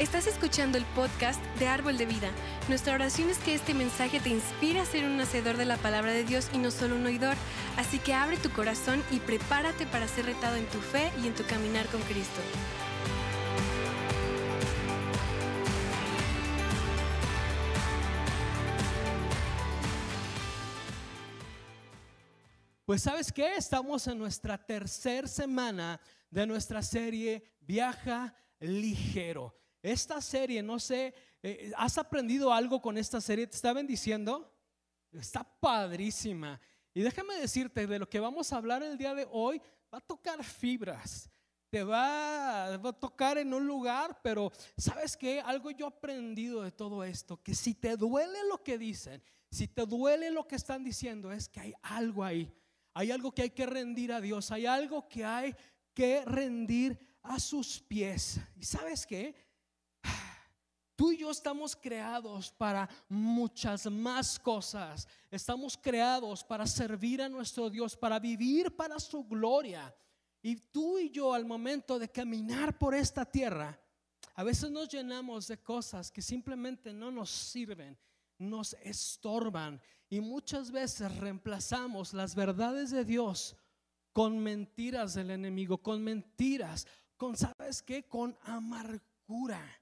Estás escuchando el podcast de Árbol de Vida. Nuestra oración es que este mensaje te inspire a ser un hacedor de la palabra de Dios y no solo un oidor. Así que abre tu corazón y prepárate para ser retado en tu fe y en tu caminar con Cristo. Pues sabes qué, estamos en nuestra tercera semana de nuestra serie Viaja ligero. Esta serie, no sé, eh, ¿has aprendido algo con esta serie? ¿Te está bendiciendo? Está padrísima. Y déjame decirte, de lo que vamos a hablar el día de hoy, va a tocar fibras. Te va, a tocar en un lugar, pero ¿sabes qué? Algo yo he aprendido de todo esto, que si te duele lo que dicen, si te duele lo que están diciendo, es que hay algo ahí. Hay algo que hay que rendir a Dios, hay algo que hay que rendir a sus pies. ¿Y sabes qué? Tú y yo estamos creados para muchas más cosas. Estamos creados para servir a nuestro Dios, para vivir para su gloria. Y tú y yo al momento de caminar por esta tierra, a veces nos llenamos de cosas que simplemente no nos sirven, nos estorban. Y muchas veces reemplazamos las verdades de Dios con mentiras del enemigo, con mentiras, con, ¿sabes qué? Con amargura.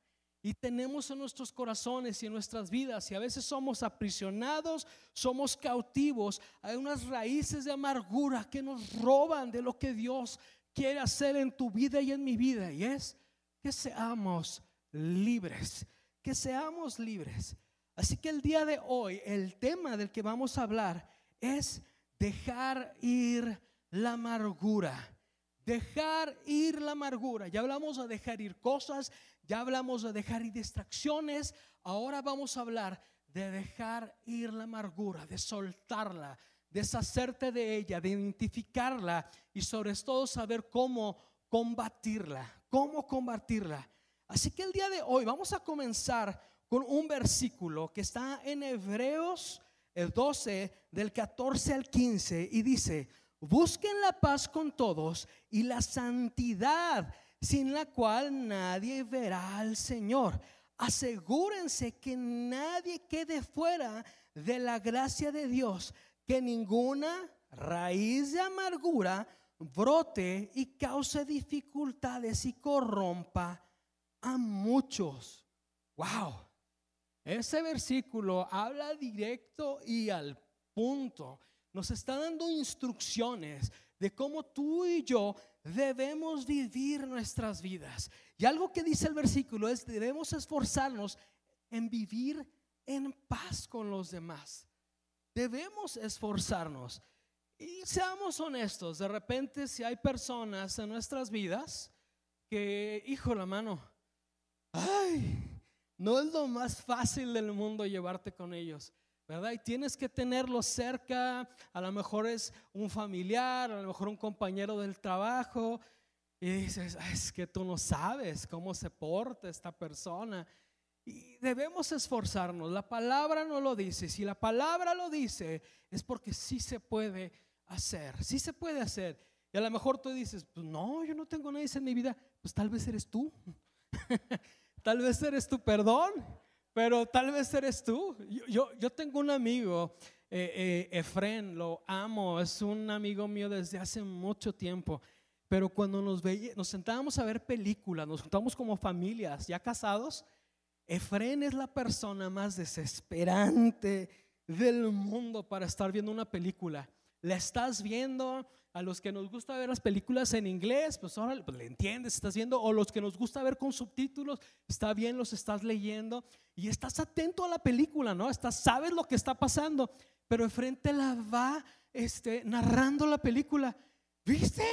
Y tenemos en nuestros corazones y en nuestras vidas, y a veces somos aprisionados, somos cautivos, hay unas raíces de amargura que nos roban de lo que Dios quiere hacer en tu vida y en mi vida, y es que seamos libres, que seamos libres. Así que el día de hoy, el tema del que vamos a hablar es dejar ir la amargura. Dejar ir la amargura. Ya hablamos de dejar ir cosas, ya hablamos de dejar ir distracciones. Ahora vamos a hablar de dejar ir la amargura, de soltarla, deshacerte de ella, de identificarla y sobre todo saber cómo combatirla, cómo combatirla. Así que el día de hoy vamos a comenzar con un versículo que está en Hebreos el 12 del 14 al 15 y dice, Busquen la paz con todos y la santidad, sin la cual nadie verá al Señor. Asegúrense que nadie quede fuera de la gracia de Dios, que ninguna raíz de amargura brote y cause dificultades y corrompa a muchos. Wow. Ese versículo habla directo y al punto nos está dando instrucciones de cómo tú y yo debemos vivir nuestras vidas. Y algo que dice el versículo es, debemos esforzarnos en vivir en paz con los demás. Debemos esforzarnos. Y seamos honestos, de repente si hay personas en nuestras vidas que, hijo la mano, ay, no es lo más fácil del mundo llevarte con ellos. ¿Verdad? Y tienes que tenerlo cerca, a lo mejor es un familiar, a lo mejor un compañero del trabajo, y dices, es que tú no sabes cómo se porta esta persona. Y debemos esforzarnos, la palabra no lo dice, si la palabra lo dice, es porque sí se puede hacer, sí se puede hacer. Y a lo mejor tú dices, pues no, yo no tengo nadie en mi vida, pues tal vez eres tú, tal vez eres tu perdón pero tal vez eres tú. Yo, yo, tengo un amigo, eh, eh, Efren, lo amo, es un amigo mío desde hace mucho tiempo. Pero cuando nos, veía, nos sentábamos a ver películas, nos juntamos como familias ya casados, Efren es la persona más desesperante del mundo para estar viendo una película. La estás viendo, a los que nos gusta ver las películas en inglés, pues ahora pues, le entiendes, estás viendo, o los que nos gusta ver con subtítulos, está bien, los estás leyendo y estás atento a la película, ¿no? Estás, sabes lo que está pasando, pero enfrente la va este, narrando la película. ¿Viste?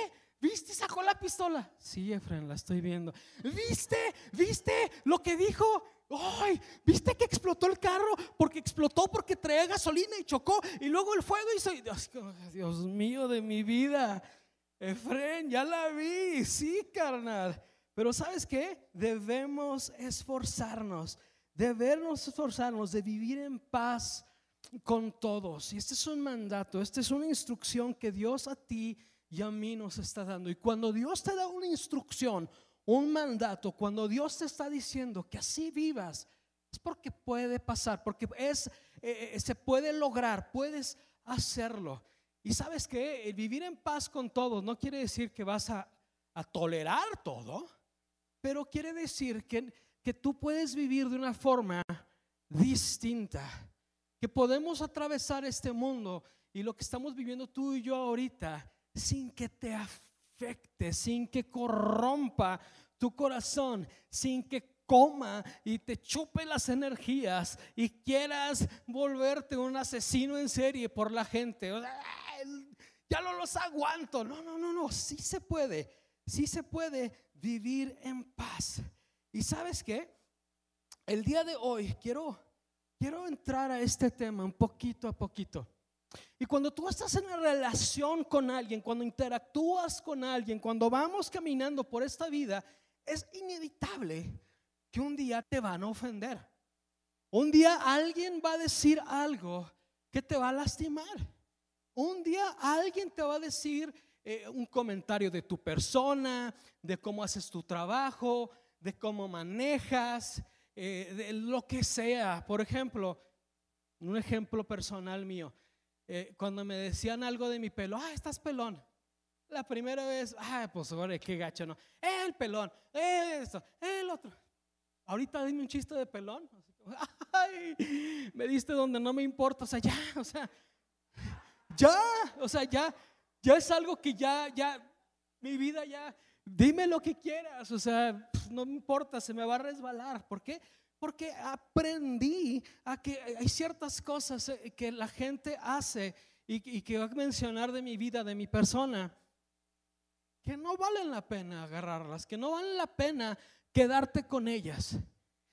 ¿Viste? Sacó la pistola. Sí, Efren, la estoy viendo. ¿Viste? ¿Viste lo que dijo? ¡Ay! ¿Viste que explotó el carro? Porque explotó porque traía gasolina y chocó. Y luego el fuego hizo. Dios, mío de mi vida. Efren, ya la vi. Sí, carnal. Pero ¿sabes qué? Debemos esforzarnos. Debemos esforzarnos de vivir en paz con todos. Y este es un mandato, esta es una instrucción que Dios a ti y a mí nos está dando. Y cuando Dios te da una instrucción, un mandato, cuando Dios te está diciendo que así vivas, es porque puede pasar, porque es, eh, eh, se puede lograr, puedes hacerlo. Y sabes que vivir en paz con todos no quiere decir que vas a, a tolerar todo, pero quiere decir que, que tú puedes vivir de una forma distinta, que podemos atravesar este mundo y lo que estamos viviendo tú y yo ahorita sin que te afecte, sin que corrompa tu corazón, sin que coma y te chupe las energías y quieras volverte un asesino en serie por la gente. ya no los aguanto. No, no, no, no. Sí se puede. Sí se puede vivir en paz. Y sabes qué? El día de hoy quiero, quiero entrar a este tema un poquito a poquito. Y cuando tú estás en relación con alguien, cuando interactúas con alguien, cuando vamos caminando por esta vida, es inevitable que un día te van a ofender. Un día alguien va a decir algo que te va a lastimar. Un día alguien te va a decir eh, un comentario de tu persona, de cómo haces tu trabajo, de cómo manejas, eh, de lo que sea. Por ejemplo, un ejemplo personal mío. Eh, cuando me decían algo de mi pelo, ah, estás pelón. La primera vez, ah, pues ahora qué gacho, ¿no? El pelón, esto, el otro. Ahorita dime un chiste de pelón. Ay, me diste donde no me importa, o sea, ya, o sea, ya, o sea, ya, ya es algo que ya, ya, mi vida ya, dime lo que quieras, o sea, no me importa, se me va a resbalar. ¿Por qué? Porque aprendí a que hay ciertas cosas eh, que la gente hace y, y que va a mencionar de mi vida, de mi persona, que no valen la pena agarrarlas, que no valen la pena quedarte con ellas.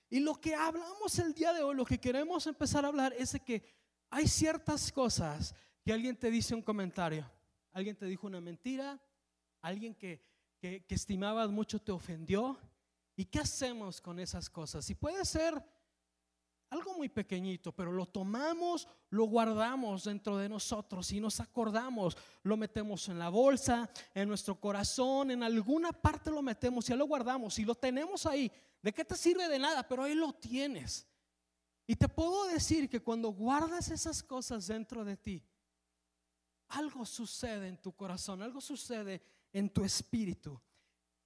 Y lo que hablamos el día de hoy, lo que queremos empezar a hablar es de que hay ciertas cosas que alguien te dice un comentario, alguien te dijo una mentira, alguien que, que, que estimabas mucho te ofendió. ¿Y qué hacemos con esas cosas? Y puede ser algo muy pequeñito, pero lo tomamos, lo guardamos dentro de nosotros y nos acordamos, lo metemos en la bolsa, en nuestro corazón, en alguna parte lo metemos, y lo guardamos y lo tenemos ahí. ¿De qué te sirve de nada? Pero ahí lo tienes. Y te puedo decir que cuando guardas esas cosas dentro de ti, algo sucede en tu corazón, algo sucede en tu espíritu.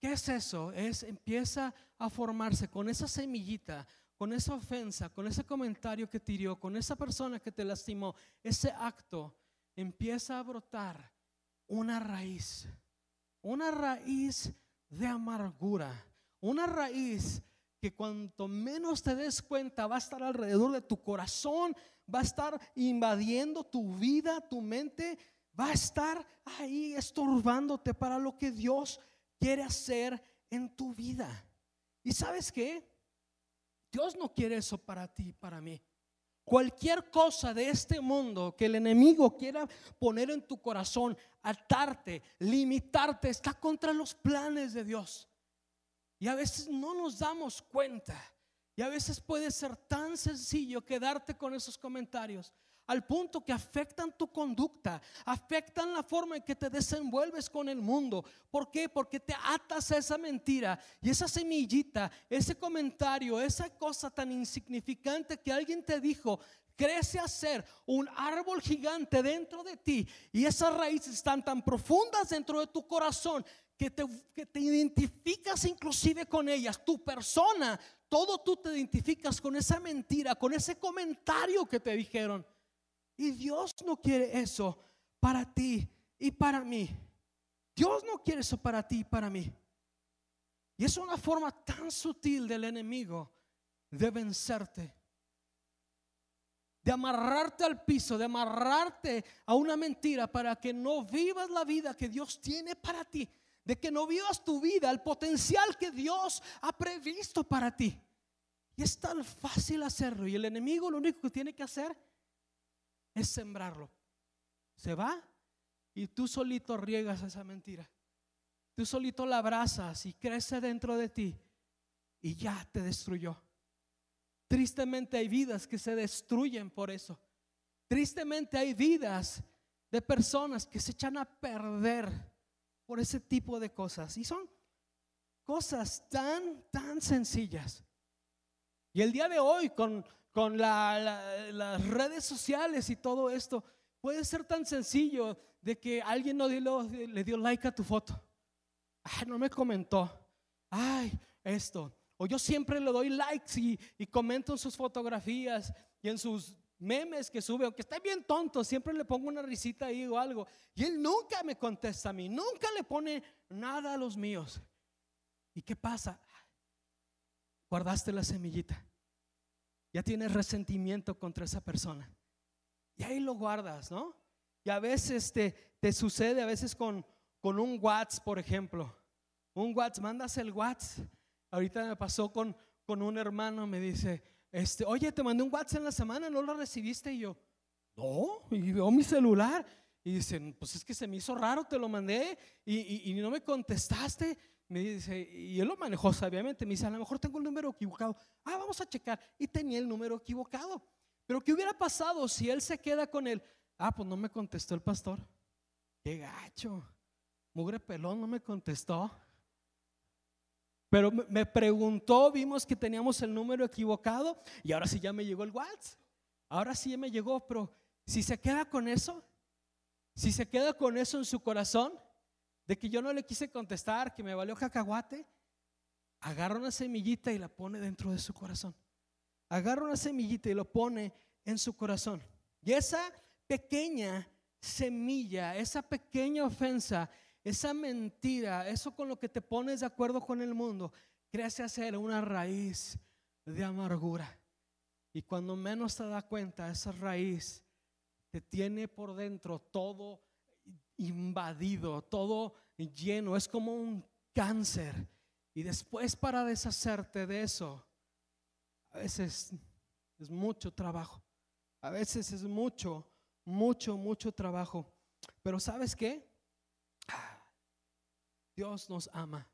¿Qué es eso? Es empieza a formarse con esa semillita con esa ofensa, con ese comentario que tiró, con esa persona que te lastimó, ese acto, empieza a brotar una raíz, una raíz de amargura, una raíz que cuanto menos te des cuenta va a estar alrededor de tu corazón, va a estar invadiendo tu vida, tu mente, va a estar ahí estorbándote para lo que Dios quiere hacer en tu vida. ¿Y sabes qué? Dios no quiere eso para ti, para mí. Cualquier cosa de este mundo que el enemigo quiera poner en tu corazón, atarte, limitarte, está contra los planes de Dios. Y a veces no nos damos cuenta. Y a veces puede ser tan sencillo quedarte con esos comentarios al punto que afectan tu conducta, afectan la forma en que te desenvuelves con el mundo. ¿Por qué? Porque te atas a esa mentira y esa semillita, ese comentario, esa cosa tan insignificante que alguien te dijo, crece a ser un árbol gigante dentro de ti y esas raíces están tan profundas dentro de tu corazón que te, que te identificas inclusive con ellas, tu persona, todo tú te identificas con esa mentira, con ese comentario que te dijeron. Y Dios no quiere eso para ti y para mí. Dios no quiere eso para ti y para mí. Y es una forma tan sutil del enemigo de vencerte, de amarrarte al piso, de amarrarte a una mentira para que no vivas la vida que Dios tiene para ti, de que no vivas tu vida, el potencial que Dios ha previsto para ti. Y es tan fácil hacerlo. Y el enemigo lo único que tiene que hacer es sembrarlo. Se va y tú solito riegas esa mentira. Tú solito la abrazas y crece dentro de ti y ya te destruyó. Tristemente hay vidas que se destruyen por eso. Tristemente hay vidas de personas que se echan a perder por ese tipo de cosas. Y son cosas tan, tan sencillas. Y el día de hoy, con, con las redes sociales y todo esto, puede ser tan sencillo de que alguien no le dio like a tu foto. Ay, no me comentó. Ay, esto. O yo siempre le doy likes y, comento en sus fotografías y en sus memes que sube, aunque está bien tonto, siempre le pongo una risita ahí o algo. Y él nunca me contesta a mí, nunca le pone nada a los míos. ¿Y qué pasa? Guardaste la semillita. Ya tienes resentimiento contra esa persona. Y ahí lo guardas, ¿no? Y a veces te, te sucede, a veces con, con un WhatsApp, por ejemplo. Un WhatsApp, mandas el WhatsApp. Ahorita me pasó con, con un hermano, me dice, este, oye, te mandé un WhatsApp en la semana, ¿no lo recibiste? Y yo, no, y veo mi celular. Y dicen, pues es que se me hizo raro, te lo mandé y, y, no me contestaste. Me dice, y él lo manejó sabiamente. Me dice, a lo mejor tengo el número equivocado. Ah, vamos a checar. Y tenía el número equivocado. Pero ¿qué hubiera pasado si él se queda con él? Ah, pues no me contestó el pastor. Qué gacho. Mugre pelón no me contestó. Pero me preguntó, vimos que teníamos el número equivocado y ahora sí ya me llegó el WhatsApp. Ahora sí ya me llegó, pero si se queda con eso, si se queda con eso en su corazón, de que yo no le quise contestar, que me valió cacahuate, agarra una semillita y la pone dentro de su corazón. Agarra una semillita y lo pone en su corazón. Y esa pequeña semilla, esa pequeña ofensa, esa mentira, eso con lo que te pones de acuerdo con el mundo, crece a ser una raíz de amargura. Y cuando menos te da cuenta, esa raíz te tiene por dentro todo invadido, todo lleno, es como un cáncer. Y después para deshacerte de eso, a veces es mucho trabajo, a veces es mucho, mucho, mucho trabajo. Pero ¿sabes qué? Dios nos ama.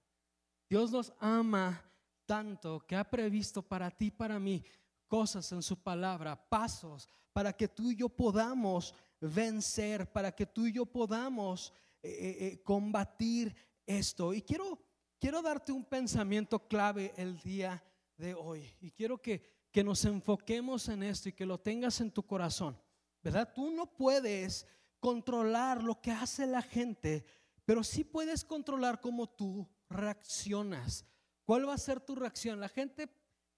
Dios nos ama tanto que ha previsto para ti, para mí, cosas en su palabra, pasos para que tú y yo podamos vencer, para que tú y yo podamos eh, eh, eh, combatir esto. Y quiero, quiero darte un pensamiento clave el día de hoy. Y quiero que, que nos enfoquemos en esto y que lo tengas en tu corazón. ¿Verdad? Tú no puedes controlar lo que hace la gente pero sí puedes controlar cómo tú reaccionas. ¿Cuál va a ser tu reacción? La gente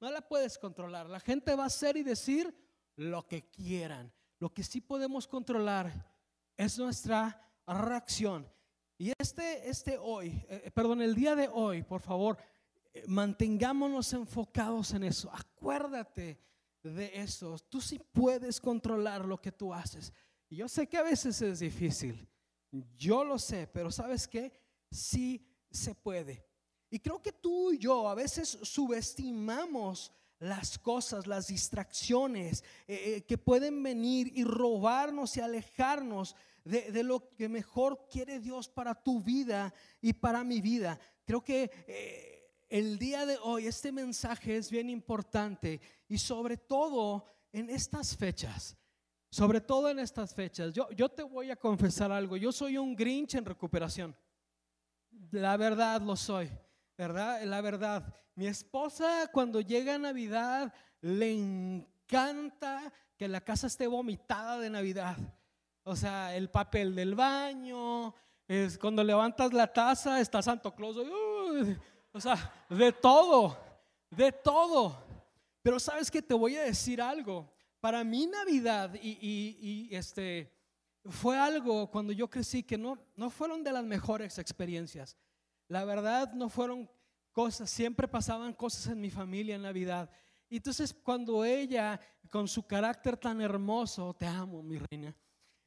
no la puedes controlar. La gente va a hacer y decir lo que quieran. Lo que sí podemos controlar es nuestra reacción. Y este, este hoy, eh, perdón, el día de hoy, por favor, eh, mantengámonos enfocados en eso. Acuérdate de eso. Tú sí puedes controlar lo que tú haces. Y yo sé que a veces es difícil. Yo lo sé, pero ¿sabes qué? Sí se puede. Y creo que tú y yo a veces subestimamos las cosas, las distracciones eh, eh, que pueden venir y robarnos y alejarnos de, lo que mejor quiere Dios para tu vida y para mi vida. Creo que eh, el día de hoy este mensaje es bien importante y sobre todo en estas fechas sobre todo en estas fechas. Yo, yo te voy a confesar algo. Yo soy un Grinch en recuperación. La verdad lo soy, ¿verdad? La verdad. Mi esposa cuando llega Navidad le encanta que la casa esté vomitada de Navidad. O sea, el papel del baño, es cuando levantas la taza está Santo Claus. o sea, de todo, de todo. Pero sabes que te voy a decir algo para mi Navidad y, este fue algo cuando yo crecí que no, no fueron de las mejores experiencias. La verdad no fueron cosas, siempre pasaban cosas en mi familia en Navidad. Y entonces cuando ella, con su carácter tan hermoso, te amo, mi reina,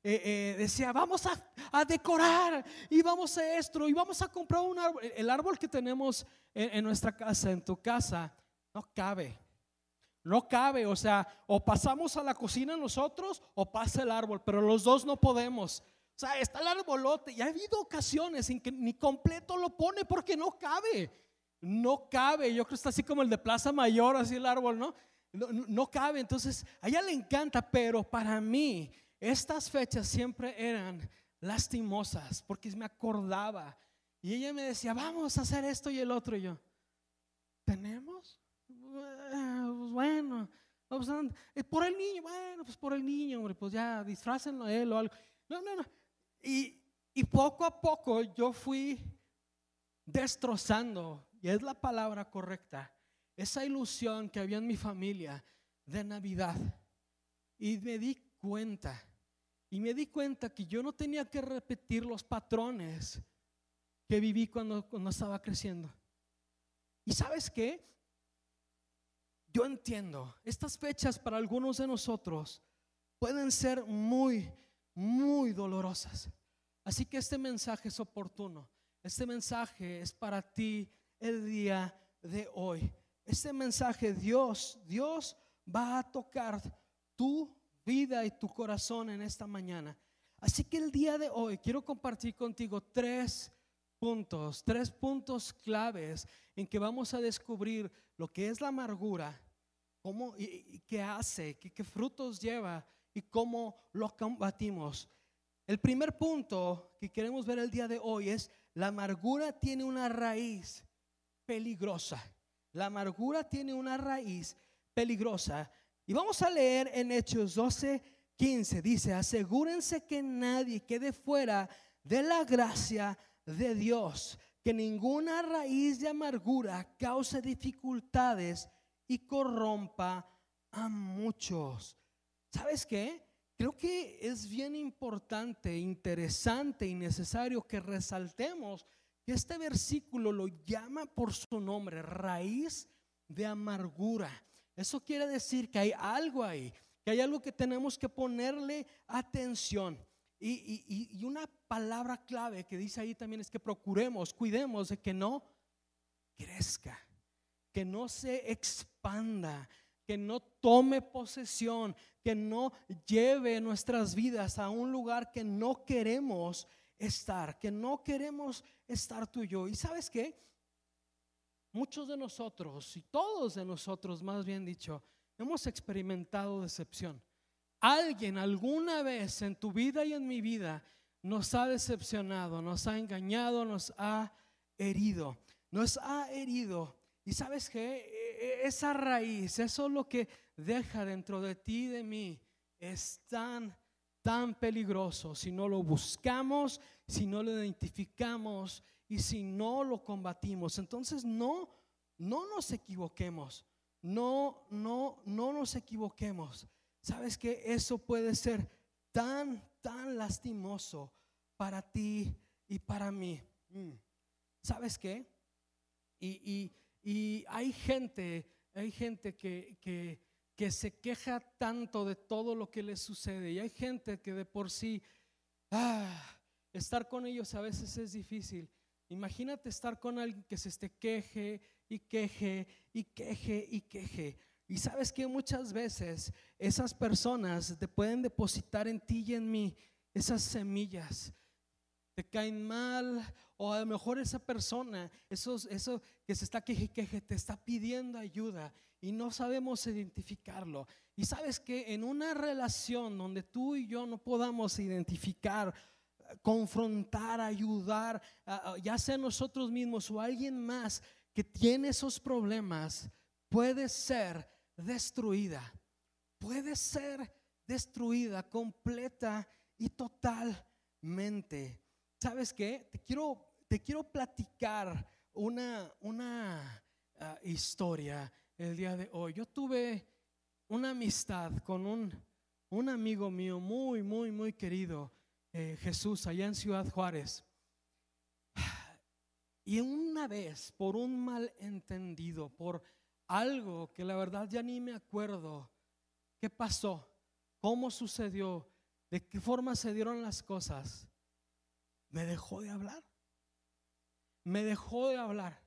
eh, eh, decía, vamos a, decorar y vamos a esto y vamos a comprar un árbol. El árbol que tenemos en nuestra casa, en tu casa, no cabe. No cabe, o sea, o pasamos a la cocina nosotros o pasa el árbol, pero los dos no podemos. O sea, está el arbolote y ha habido ocasiones en que ni completo lo pone porque no cabe. No cabe, yo creo que está así como el de Plaza Mayor, así el árbol, ¿no? No, no cabe, entonces a ella le encanta, pero para mí estas fechas siempre eran lastimosas porque me acordaba Y ella me decía, vamos a hacer esto y el otro. Y yo, ¿tenemos? Pues bueno, pues, por el niño, bueno, pues por el niño, hombre, pues ya disfrácenlo él o algo. No, no, no. Y, poco a poco yo fui destrozando, y es la palabra correcta, esa ilusión que había en mi familia de Navidad. Y me di cuenta, y me di cuenta que yo no tenía que repetir los patrones que viví cuando, cuando estaba creciendo. ¿Y sabes qué? Yo entiendo, estas fechas para algunos de nosotros pueden ser muy, muy dolorosas. Así que este mensaje es oportuno. Este mensaje es para ti el día de hoy. Este mensaje Dios, Dios va a tocar tu vida y tu corazón en esta mañana. Así que el día de hoy quiero compartir contigo tres puntos, tres puntos claves en que vamos a descubrir lo que es la amargura, cómo y, qué hace, qué, qué frutos lleva y cómo lo combatimos. El primer punto que queremos ver el día de hoy es la amargura tiene una raíz peligrosa. La amargura tiene una raíz peligrosa. Y vamos a leer en Hechos 12, 15. Dice, asegúrense que nadie quede fuera de la gracia de Dios, que ninguna raíz de amargura cause dificultades y corrompa a muchos. ¿Sabes qué? Creo que es bien importante, interesante y necesario que resaltemos que este versículo lo llama por su nombre, raíz de amargura. Eso quiere decir que hay algo ahí, que hay algo que tenemos que ponerle atención. Y, una palabra clave que dice ahí también es que procuremos, cuidemos de que no crezca, que no se expanda, que no tome posesión, que no lleve nuestras vidas a un lugar que no queremos estar, que no queremos estar tú y yo. ¿Y sabes qué? Muchos de nosotros, y todos de nosotros más bien dicho, hemos experimentado decepción. Alguien alguna vez en tu vida y en mi vida nos ha decepcionado, nos ha engañado, nos ha herido, nos ha herido. Y sabes e, esa raíz, eso es lo que deja dentro de ti y de mí es tan, tan peligroso si no lo buscamos, si no lo identificamos y si no lo combatimos. Entonces no, no nos equivoquemos, no, no, no nos equivoquemos. ¿Sabes que eso puede ser tan, tan lastimoso para ti y para mí? Mm. ¿Sabes qué? Y, y hay gente, hay gente que, que se queja tanto de todo lo que le sucede. Y hay gente que de por sí, ah, estar con ellos a veces es difícil. Imagínate estar con alguien que se esté queje y queje y queje y queje. Y sabes que muchas veces esas personas te pueden depositar en ti y en mí esas semillas. Te caen mal o a lo mejor esa persona, eso, eso que se está queje, queje, te está pidiendo ayuda y no sabemos identificarlo. Y sabes que en una relación donde tú y yo no podamos identificar, confrontar, ayudar, ya sea nosotros mismos o alguien más que tiene esos problemas, puede ser destruida. Puede ser destruida completa y totalmente. ¿Sabes qué? Te quiero, te quiero platicar una, una ah, historia el día de hoy. Yo tuve una amistad con un, un amigo mío muy, muy, muy querido, eh, Jesús, allá en Ciudad Juárez. Y una vez, por un malentendido, por algo que la verdad ya ni me acuerdo, ¿qué pasó? ¿Cómo sucedió? ¿De qué forma se dieron las cosas? Me dejó de hablar. Me dejó de hablar.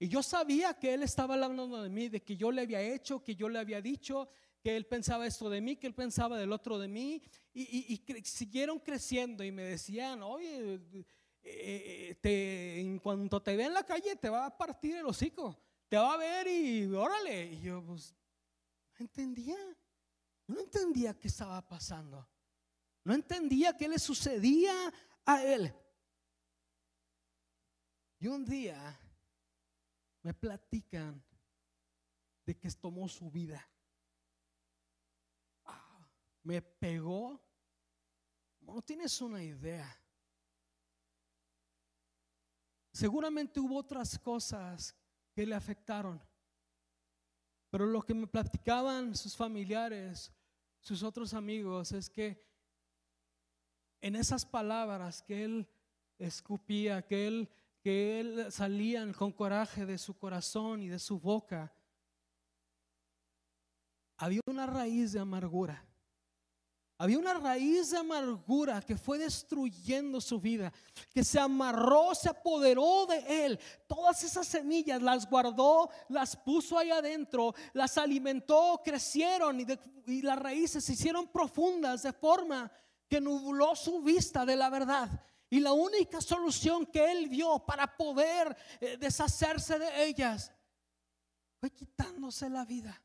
Y yo sabía que él estaba hablando de mí, de que yo le había hecho, que yo le había dicho, que él pensaba esto de mí, que él pensaba del otro de mí. Y, siguieron creciendo y me decían, oye, eh, te, en cuanto te ve en la calle te va a partir el hocico, te va a ver y órale. Y yo pues no entendía, no entendía qué estaba pasando. No entendía qué le sucedía a él. Y un día me platican de que tomó su vida. Ah, me pegó. No tienes una idea. Seguramente hubo otras cosas que le afectaron. Pero lo que me platicaban sus familiares, sus otros amigos, es que en esas palabras que él escupía, que él, que él salían con coraje de su corazón y de su boca, había una raíz de amargura. Había una raíz de amargura que fue destruyendo su vida, que se amarró, se apoderó de él. Todas esas semillas las guardó, las puso ahí adentro, las alimentó, crecieron y, las raíces se hicieron profundas de forma que nubló su vista de la verdad. Y la única solución que él vio para poder eh, deshacerse de ellas fue quitándose la vida.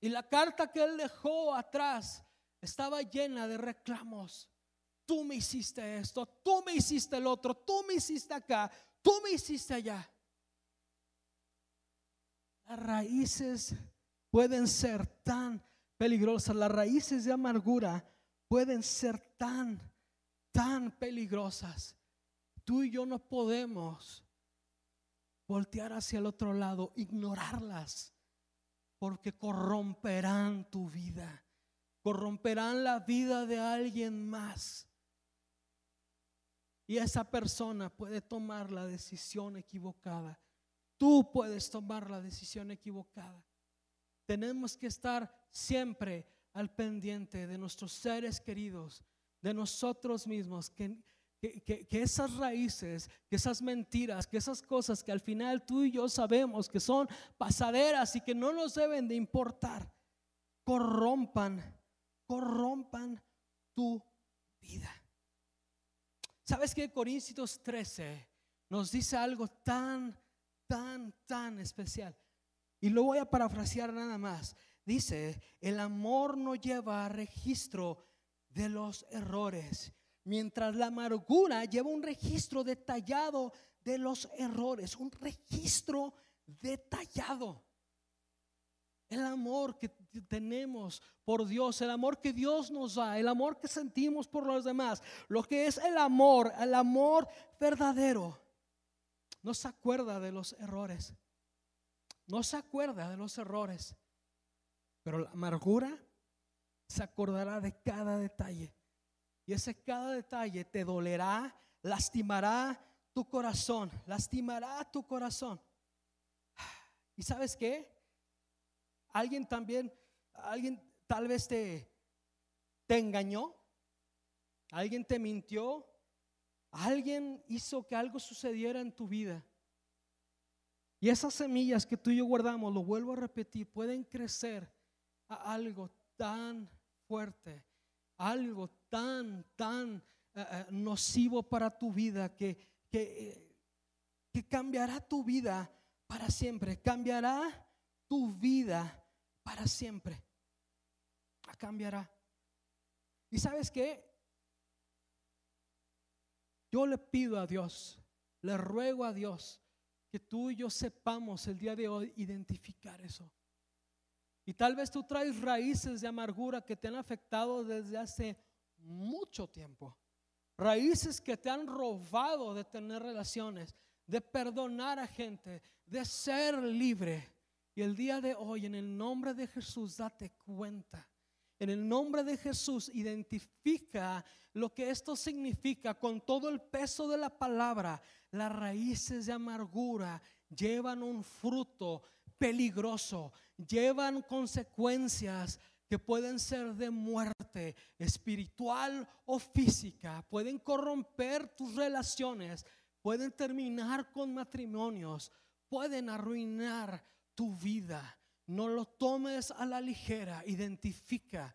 Y la carta que él dejó atrás estaba llena de reclamos. Tú me hiciste esto, tú me hiciste el otro, tú me hiciste acá, tú me hiciste allá. Las raíces pueden ser tan peligrosas, las raíces de amargura pueden ser tan, tan peligrosas. Tú y yo no podemos voltear hacia el otro lado, ignorarlas, porque corromperán tu vida corromperán la vida de alguien más. Y esa persona puede tomar la decisión equivocada. Tú puedes tomar la decisión equivocada. Tenemos que estar siempre al pendiente de nuestros seres queridos, de nosotros mismos, que, que, esas raíces, que esas mentiras, que esas cosas que al final tú y yo sabemos que son pasaderas y que no nos deben de importar, corrompan corrompan tu vida. ¿Sabes que Corintios 13 nos dice algo tan, tan, tan especial? Y lo voy a parafrasear nada más. Dice, el amor no lleva registro de los errores, mientras la amargura lleva un registro detallado de los errores, un registro detallado. El amor que tenemos por Dios, el amor que Dios nos da, el amor que sentimos por los demás, lo que es el amor, el amor verdadero, no se acuerda de los errores, no se acuerda de los errores, pero la amargura se acordará de cada detalle. Y ese cada detalle te dolerá, lastimará tu corazón, lastimará tu corazón. ¿Y sabes qué? Alguien también, alguien tal vez te, te engañó, alguien te mintió, alguien hizo que algo sucediera en tu vida. Y esas semillas que tú y yo guardamos, lo vuelvo a repetir, pueden crecer algo tan fuerte, algo tan, tan eh, eh, nocivo para tu vida que, que, eh, que cambiará tu vida para siempre, cambiará tu vida para siempre. Cambiará. ¿Y sabes qué? Yo le pido a Dios, le ruego a Dios que tú y yo sepamos el día de hoy identificar eso. Y tal vez tú traes raíces de amargura que te han afectado desde hace mucho tiempo. Raíces que te han robado de tener relaciones, de perdonar a gente, de ser libre. Y el día de hoy, en el nombre de Jesús, date cuenta. En el nombre de Jesús, identifica lo que esto significa con todo el peso de la palabra. Las raíces de amargura llevan un fruto peligroso, llevan consecuencias que pueden ser de muerte espiritual o física, pueden corromper tus relaciones, pueden terminar con matrimonios, pueden arruinar tu vida. No lo tomes a la ligera, identifica.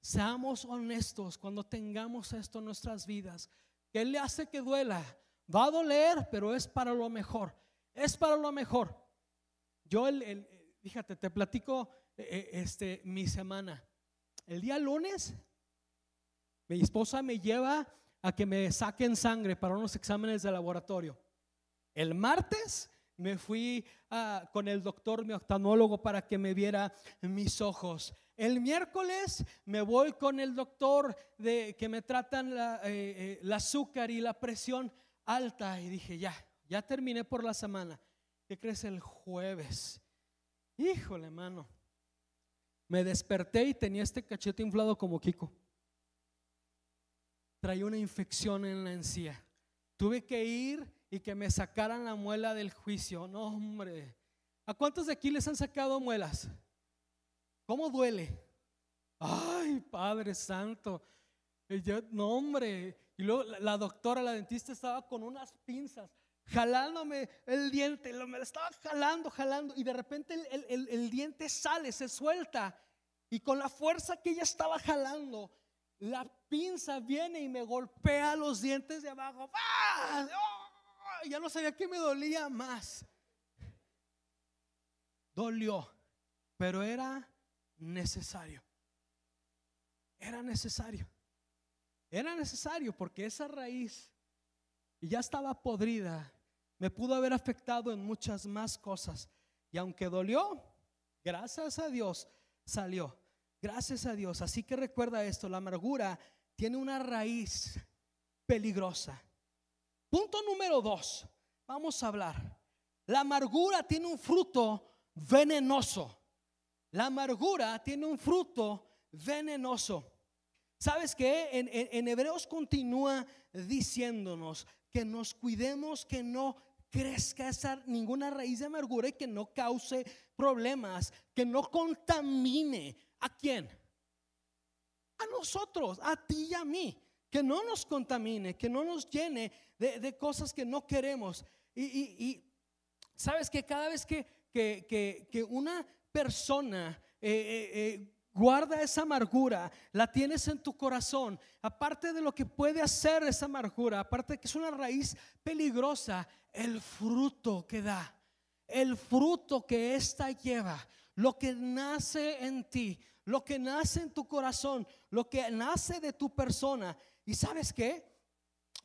Seamos honestos cuando tengamos esto en nuestras vidas. ¿Qué le hace que duela? Va a doler, pero es para lo mejor. Es para lo mejor. Yo, el, fíjate, te platico eh, eh, este, mi semana. El día lunes, mi esposa me lleva a que me saquen sangre para unos exámenes de laboratorio. El martes me fui ah, con el doctor, mi oftalmólogo, para que me viera mis ojos. El miércoles me voy con el doctor de que me tratan la, eh, eh, el azúcar y la presión alta y dije, ya, ya terminé por la semana. ¿Qué crees el jueves? Híjole, mano. Me desperté y tenía este cachete inflado como Kiko. Traía una infección en la encía. Tuve que ir y que me sacaran la muela del juicio. No, hombre. ¿A cuántos de aquí les han sacado muelas? ¿Cómo duele? Ay, Padre Santo. no, hombre. Y luego la, doctora, la dentista, estaba con unas pinzas jalándome el diente, me lo estaba jalando, jalando, y de repente el, el, diente sale, se suelta, y con la fuerza que ella estaba jalando, la pinza viene y me golpea los dientes de abajo. ¡Ah! Ya no sabía que me dolía más. Dolió, pero era necesario. Era necesario. Era necesario porque esa raíz ya estaba podrida. Me pudo haber afectado en muchas más cosas. Y aunque dolió, gracias a Dios salió. Gracias a Dios. Así que recuerda esto, la amargura tiene una raíz peligrosa. Punto número dos, vamos a hablar. La amargura tiene un fruto venenoso. La amargura tiene un fruto venenoso. ¿Sabes qué? En, Hebreos continúa diciéndonos que nos cuidemos, que no crezca esa, ninguna raíz de amargura y que no cause problemas, que no contamine. ¿A quién? A nosotros, a ti y a mí que no nos contamine, que no nos llene de, cosas que no queremos. Y, sabes que cada vez que, que, una persona eh, eh, eh, guarda esa amargura, la tienes en tu corazón, aparte de lo que puede hacer esa amargura, aparte de que es una raíz peligrosa, el fruto que da, el fruto que ésta lleva, lo que nace en ti, lo que nace en tu corazón, lo que nace de tu persona, ¿Y sabes qué?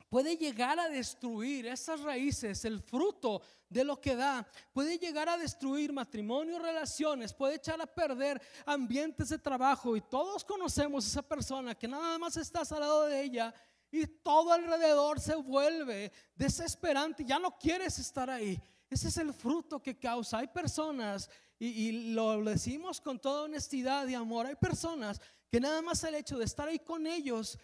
Puede llegar a destruir esas raíces, el fruto de lo que da. Puede llegar a destruir matrimonio, relaciones, puede echar a perder ambientes de trabajo. Y todos conocemos a esa persona que nada más estás al lado de ella y todo alrededor se vuelve desesperante. Ya no quieres estar ahí. Ese es el fruto que causa. Hay personas, y, y, lo decimos con toda honestidad y amor, hay personas que nada más el hecho de estar ahí con ellos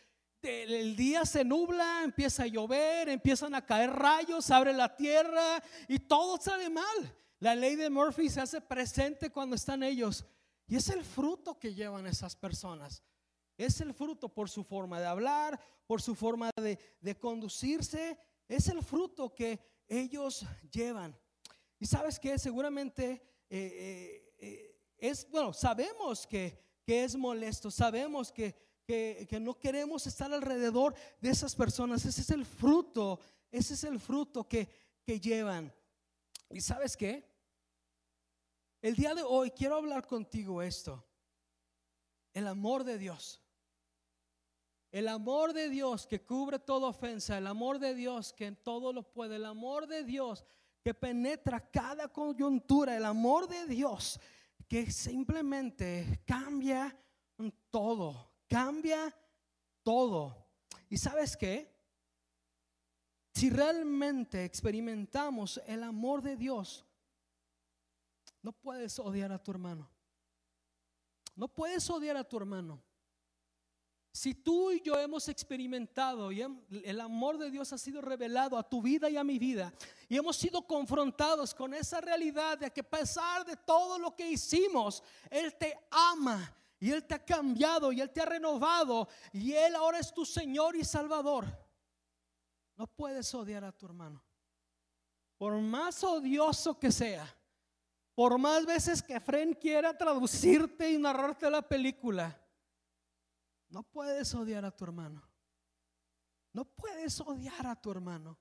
el día se nubla, empieza a llover, empiezan a caer rayos, abre la tierra y todo sale mal. La ley de Murphy se hace presente cuando están ellos. Y es el fruto que llevan esas personas. Es el fruto por su forma de hablar, por su forma de, conducirse. Es el fruto que ellos llevan. Y sabes que seguramente eh, eh, eh, es, bueno, sabemos que, que es molesto, sabemos que que, no queremos estar alrededor de esas personas. Ese es el fruto, ese es el fruto que, que llevan. ¿Y sabes qué? El día de hoy quiero hablar contigo esto. El amor de Dios. El amor de Dios que cubre toda ofensa, el amor de Dios que en todo lo puede, el amor de Dios que penetra cada coyuntura, el amor de Dios que simplemente cambia todo cambia todo. ¿Y sabes qué? Si realmente experimentamos el amor de Dios, no puedes odiar a tu hermano. No puedes odiar a tu hermano. Si tú y yo hemos experimentado y el amor de Dios ha sido revelado a tu vida y a mi vida y hemos sido confrontados con esa realidad de que a pesar de todo lo que hicimos, Él te ama y Él te ha cambiado y Él te ha renovado y Él ahora es tu Señor y Salvador. No puedes odiar a tu hermano. Por más odioso que sea, por más veces que Fren quiera traducirte y narrarte la película, no puedes odiar a tu hermano. No puedes odiar a tu hermano.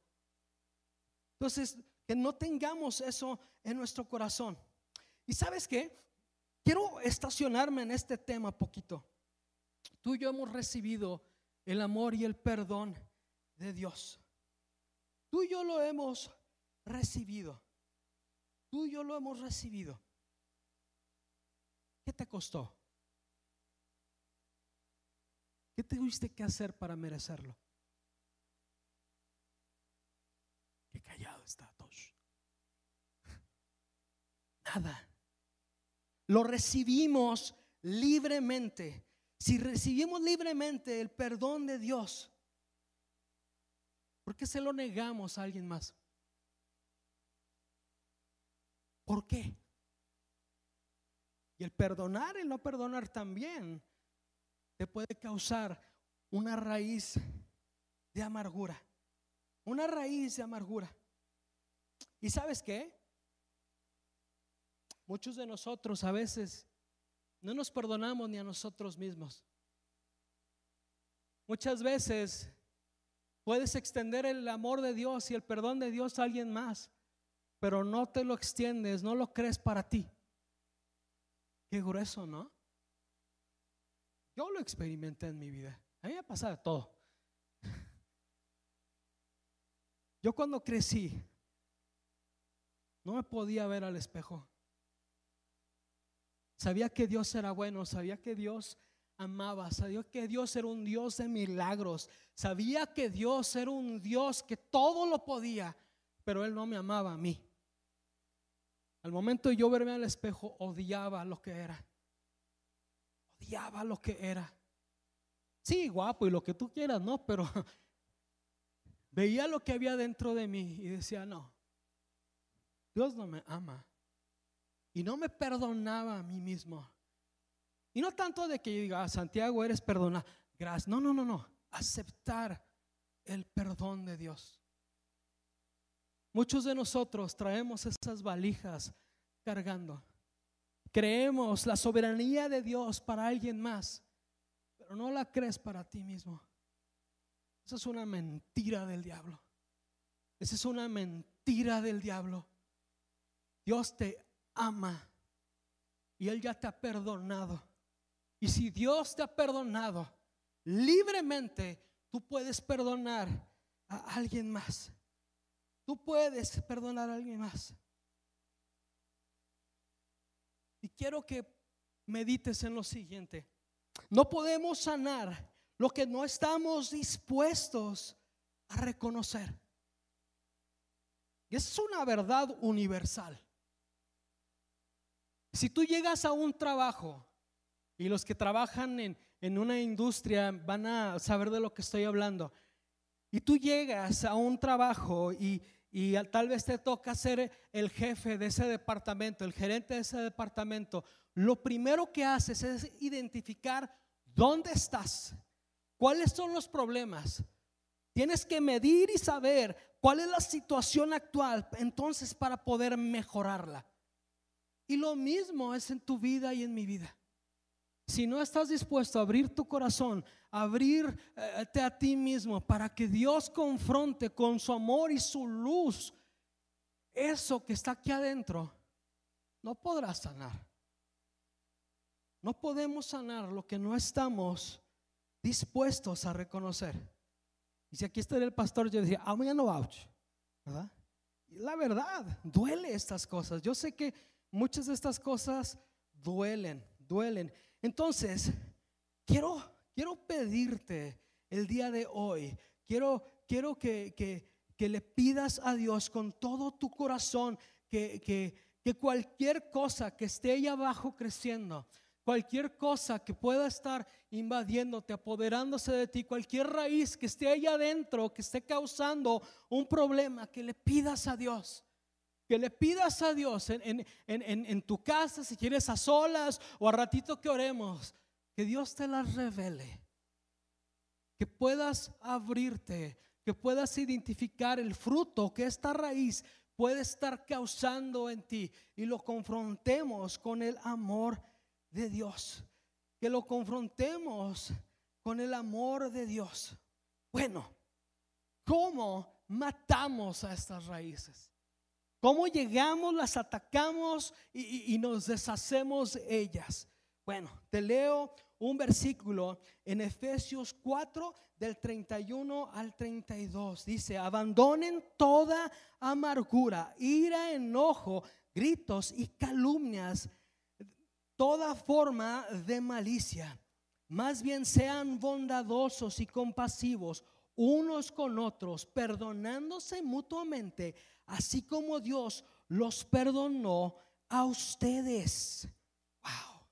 Entonces, que no tengamos eso en nuestro corazón. ¿Y sabes qué? Quiero estacionarme en este tema poquito. Tú y yo hemos recibido el amor y el perdón de Dios. Tú y yo lo hemos recibido. Tú y yo lo hemos recibido. ¿Qué te costó? ¿Qué tuviste que hacer para merecerlo? Qué callado está Tosh. Nada. Lo recibimos libremente. Si recibimos libremente el perdón de Dios, ¿por qué se lo negamos a alguien más? ¿Por qué? Y el perdonar, el no perdonar también te puede causar una raíz de amargura. Una raíz de amargura. ¿Y sabes qué? Muchos de nosotros a veces no nos perdonamos ni a nosotros mismos. Muchas veces puedes extender el amor de Dios y el perdón de Dios a alguien más, pero no te lo extiendes, no lo crees para ti. Qué grueso, ¿no? Yo lo experimenté en mi vida. A mí me pasado todo. Yo cuando crecí, no me podía ver al espejo. Sabía que Dios era bueno, sabía que Dios amaba, sabía que Dios era un Dios de milagros, sabía que Dios era un Dios que todo lo podía, pero Él no me amaba a mí. Al momento de yo verme al espejo, odiaba lo que era. Odiaba lo que era. Sí, guapo y lo que tú quieras, ¿no? Pero veía lo que había dentro de mí y decía, no, Dios no me ama. Y no me perdonaba a mí mismo. Y no tanto de que yo diga, ah, Santiago, eres perdona. Gracias. No, no, no, no. Aceptar el perdón de Dios. Muchos de nosotros traemos esas valijas cargando. Creemos la soberanía de Dios para alguien más, pero no la crees para ti mismo. Esa es una mentira del diablo. Esa es una mentira del diablo. Dios te ama y Él ya te ha perdonado. Y si Dios te ha perdonado libremente, tú puedes perdonar a alguien más. Tú puedes perdonar a alguien más. Y quiero que medites en lo siguiente. No podemos sanar lo que no estamos dispuestos a reconocer. Y es una verdad universal. Si tú llegas a un trabajo, y los que trabajan en, en una industria van a saber de lo que estoy hablando, y tú llegas a un trabajo y, y tal vez te toca ser el jefe de ese departamento, el gerente de ese departamento, lo primero que haces es identificar dónde estás, cuáles son los problemas. Tienes que medir y saber cuál es la situación actual entonces para poder mejorarla. Y lo mismo es en tu vida y en mi vida. Si no estás dispuesto a abrir tu corazón, abrirte a ti mismo para que Dios confronte con su amor y su luz eso que está aquí adentro, no podrás sanar. No podemos sanar lo que no estamos dispuestos a reconocer. Y si aquí está el pastor, yo decía, I'm no ouch, ¿verdad? Y la verdad, duele estas cosas. Yo sé que muchas de estas cosas duelen, duelen. Entonces, quiero, quiero pedirte el día de hoy, quiero, quiero que, que, le pidas a Dios con todo tu corazón que, que, que cualquier cosa que esté ahí abajo creciendo, cualquier cosa que pueda estar invadiéndote, apoderándose de ti, cualquier raíz que esté ahí adentro, que esté causando un problema, que le pidas a Dios que le pidas a Dios en, tu casa, si quieres a solas o a ratito que oremos, que Dios te las revele, que puedas abrirte, que puedas identificar el fruto que esta raíz puede estar causando en ti y lo confrontemos con el amor de Dios, que lo confrontemos con el amor de Dios. Bueno, ¿cómo matamos a estas raíces? ¿Cómo llegamos, las atacamos y, nos deshacemos de ellas? Bueno, te leo un versículo en Efesios 4 del 31 al 32. Dice, abandonen toda amargura, ira, enojo, gritos y calumnias, toda forma de malicia. Más bien sean bondadosos y compasivos unos con otros, perdonándose mutuamente, así como Dios los perdonó a ustedes. Wow.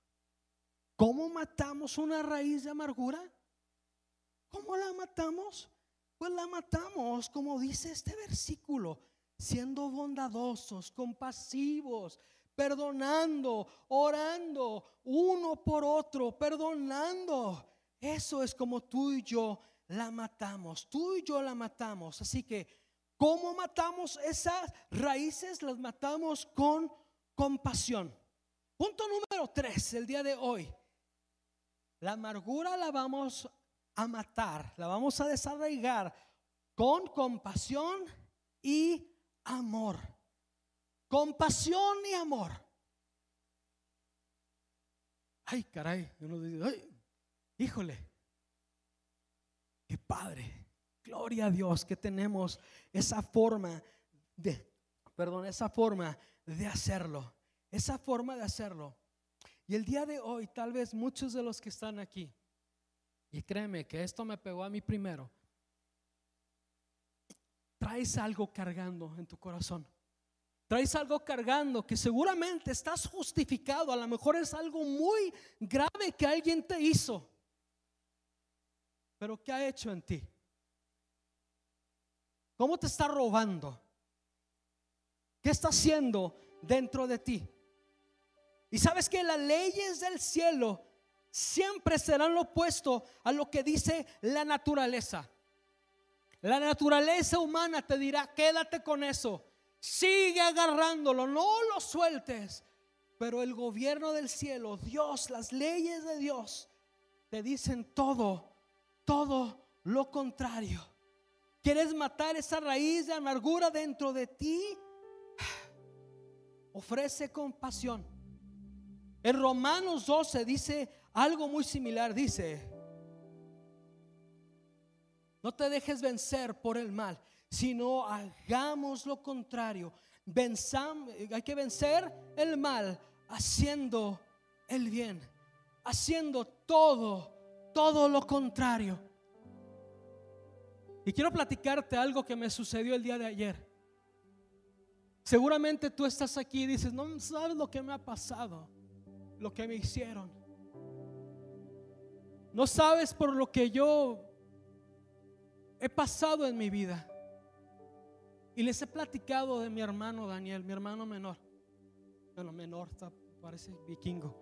¿Cómo matamos una raíz de amargura? ¿Cómo la matamos? Pues la matamos, como dice este versículo, siendo bondadosos, compasivos, perdonando, orando uno por otro, perdonando. Eso es como tú y yo la matamos, tú y yo la matamos. Así que, ¿cómo matamos esas raíces? Las matamos con compasión. Punto número tres, el día de hoy. La amargura la vamos a matar, la vamos a desarraigar con compasión y amor. Compasión y amor. Ay, caray, híjole, qué padre. Gloria a Dios que tenemos esa forma de, perdón, esa forma de hacerlo. Esa forma de hacerlo. Y el día de hoy, tal vez muchos de los que están aquí, y créeme que esto me pegó a mí primero, traes algo cargando en tu corazón. Traes algo cargando que seguramente estás justificado. A lo mejor es algo muy grave que alguien te hizo. Pero ¿qué ha hecho en ti? ¿Cómo te está robando? ¿Qué está haciendo dentro de ti? Y sabes que las leyes del cielo siempre serán lo opuesto a lo que dice la naturaleza. La naturaleza humana te dirá, quédate con eso, sigue agarrándolo, no lo sueltes. Pero el gobierno del cielo, Dios, las leyes de Dios, te dicen todo, todo lo contrario. ¿Quieres matar esa raíz de amargura dentro de ti? Ofrece compasión. En Romanos 12 dice algo muy similar. Dice, no te dejes vencer por el mal, sino hagamos lo contrario. hay que vencer el mal haciendo el bien, haciendo todo, todo lo contrario. Y quiero platicarte algo que me sucedió el día de ayer. Seguramente tú estás aquí y dices, no sabes lo que me ha pasado, lo que me hicieron. No sabes por lo que yo he pasado en mi vida. Y les he platicado de mi hermano Daniel, mi hermano menor. Bueno, menor, parece vikingo.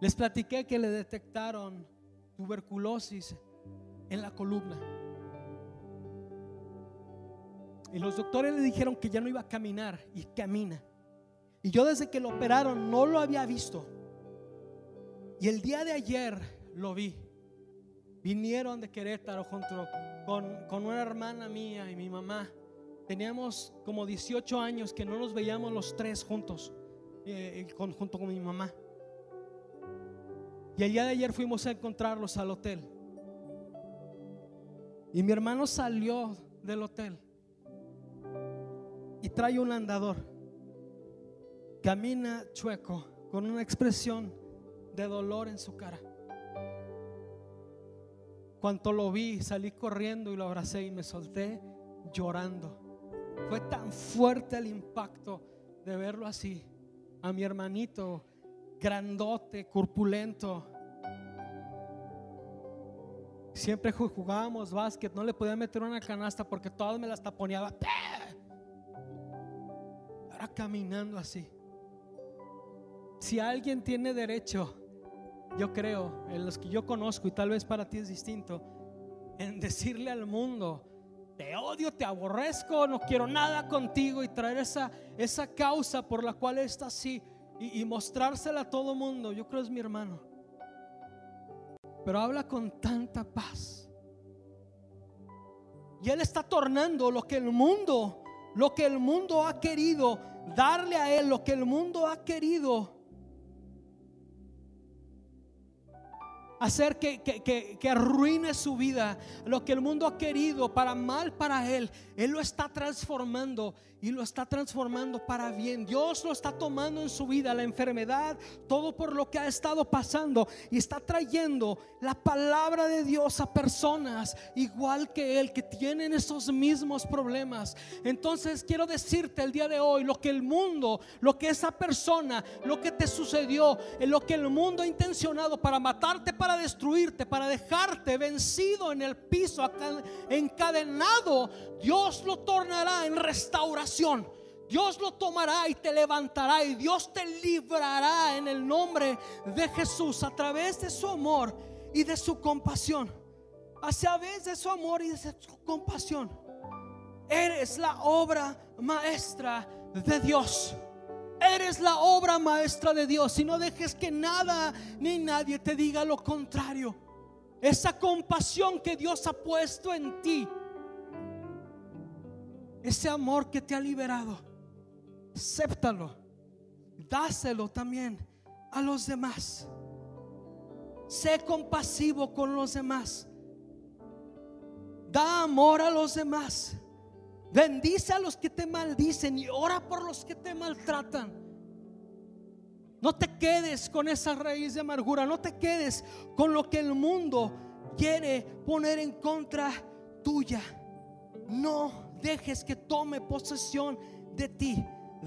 Les platiqué que le detectaron tuberculosis en la columna. Y los doctores le dijeron que ya no iba a caminar y camina. Y yo desde que lo operaron no lo había visto. Y el día de ayer lo vi. Vinieron de Querétaro junto con, una hermana mía y mi mamá. Teníamos como 18 años que no nos veíamos los tres juntos, eh, junto con mi mamá. Y el día de ayer fuimos a encontrarlos al hotel. Y mi hermano salió del hotel y trae un andador. Camina chueco con una expresión de dolor en su cara. Cuando lo vi, salí corriendo y lo abracé y me solté llorando. Fue tan fuerte el impacto de verlo así. A mi hermanito, grandote, corpulento. Siempre jugábamos básquet, no le podía meter una canasta porque todas me las taponeaba. Ahora caminando así. Si alguien tiene derecho yo creo, en los que yo conozco y tal vez para ti es distinto, en decirle al mundo, te odio, te aborrezco, no quiero nada contigo y traer esa, esa causa por la cual está así y, y mostrársela a todo mundo, yo creo es mi hermano. Pero habla con tanta paz. Y Él está tornando lo que el mundo lo que el mundo ha querido darle a Él, lo que el mundo ha querido hacer que, que, arruine su vida, lo que el mundo ha querido para mal para él, él lo está transformando y lo está transformando para bien. Dios lo está tomando en su vida, la enfermedad, todo por lo que ha estado pasando y está trayendo la palabra de Dios a personas igual que él, que tienen esos mismos problemas. Entonces quiero decirte el día de hoy, lo que el mundo, lo que esa persona, lo que te sucedió, lo que el mundo ha intencionado para matarte, destruirte, para dejarte vencido en el piso, encadenado, Dios lo tornará en restauración. Dios lo tomará y te levantará y Dios te librará en el nombre de Jesús a través de su amor y de su compasión. A través de su amor y de su compasión. Eres la obra maestra de Dios. Eres la obra maestra de Dios y no dejes que nada ni nadie te diga lo contrario. Esa compasión que Dios ha puesto en ti ese amor que te ha liberado, acéptalo, dáselo también a los demás. Sé compasivo con los demás. Da amor a los demás. Bendice a los que te maldicen y ora por los que te maltratan. No te quedes con esa raíz de amargura. No te quedes con lo que el mundo quiere poner en contra tuya. No dejes que tome posesión de ti.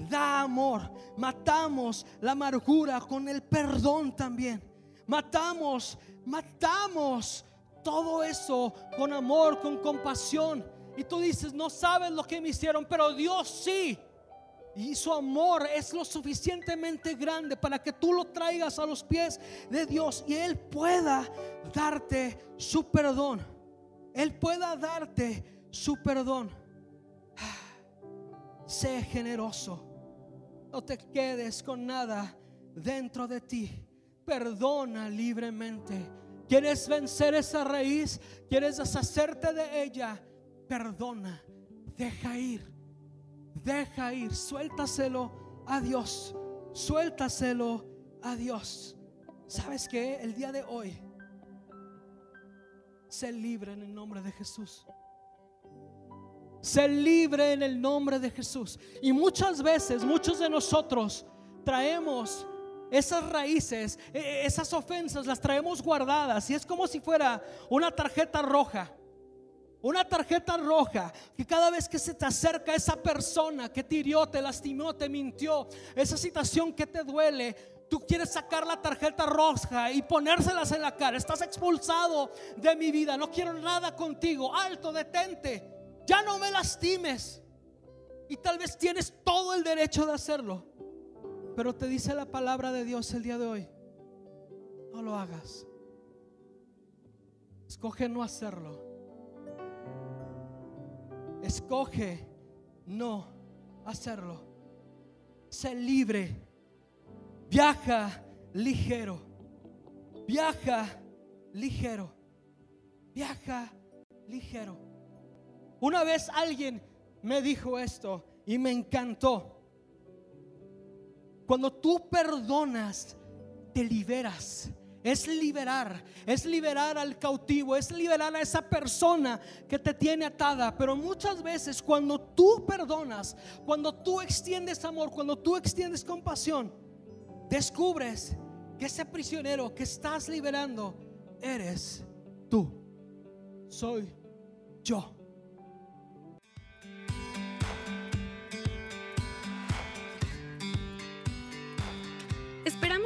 Da amor. Matamos la amargura con el perdón también. Matamos, matamos todo eso con amor, con compasión. Y tú dices, no sabes lo que me hicieron, pero Dios sí. Y su amor es lo suficientemente grande para que tú lo traigas a los pies de Dios y Él pueda darte su perdón. Él pueda darte su perdón. Sé generoso. No te quedes con nada dentro de ti. Perdona libremente. ¿Quieres vencer esa raíz? ¿Quieres deshacerte de ella? Perdona. Deja ir. Deja ir. Suéltaselo a Dios. Suéltaselo a Dios. ¿Sabes que El día de hoy, sé libre en el nombre de Jesús. Ser libre en el nombre de Jesús. Y muchas veces, muchos de nosotros traemos esas raíces, e, esas ofensas, las traemos guardadas. Y es como si fuera una tarjeta roja. Una tarjeta roja que cada vez que se te acerca esa persona que te te lastimó, te mintió, esa situación que te duele, tú quieres sacar la tarjeta roja y ponérselas en la cara. Estás expulsado de mi vida, no quiero nada contigo. Alto, detente ya no me lastimes. Y tal vez tienes todo el derecho de hacerlo. Pero te dice la palabra de Dios el día de hoy. No lo hagas. Escoge no hacerlo. Escoge no hacerlo. Sé libre. Viaja ligero. Viaja ligero. Viaja ligero. Una vez alguien me dijo esto y me encantó. Cuando tú perdonas, te liberas. Es liberar, es liberar al cautivo, es liberar a esa persona que te tiene atada. Pero muchas veces cuando tú perdonas, cuando tú extiendes amor, cuando tú extiendes compasión, descubres que ese prisionero que estás liberando eres tú. Soy yo.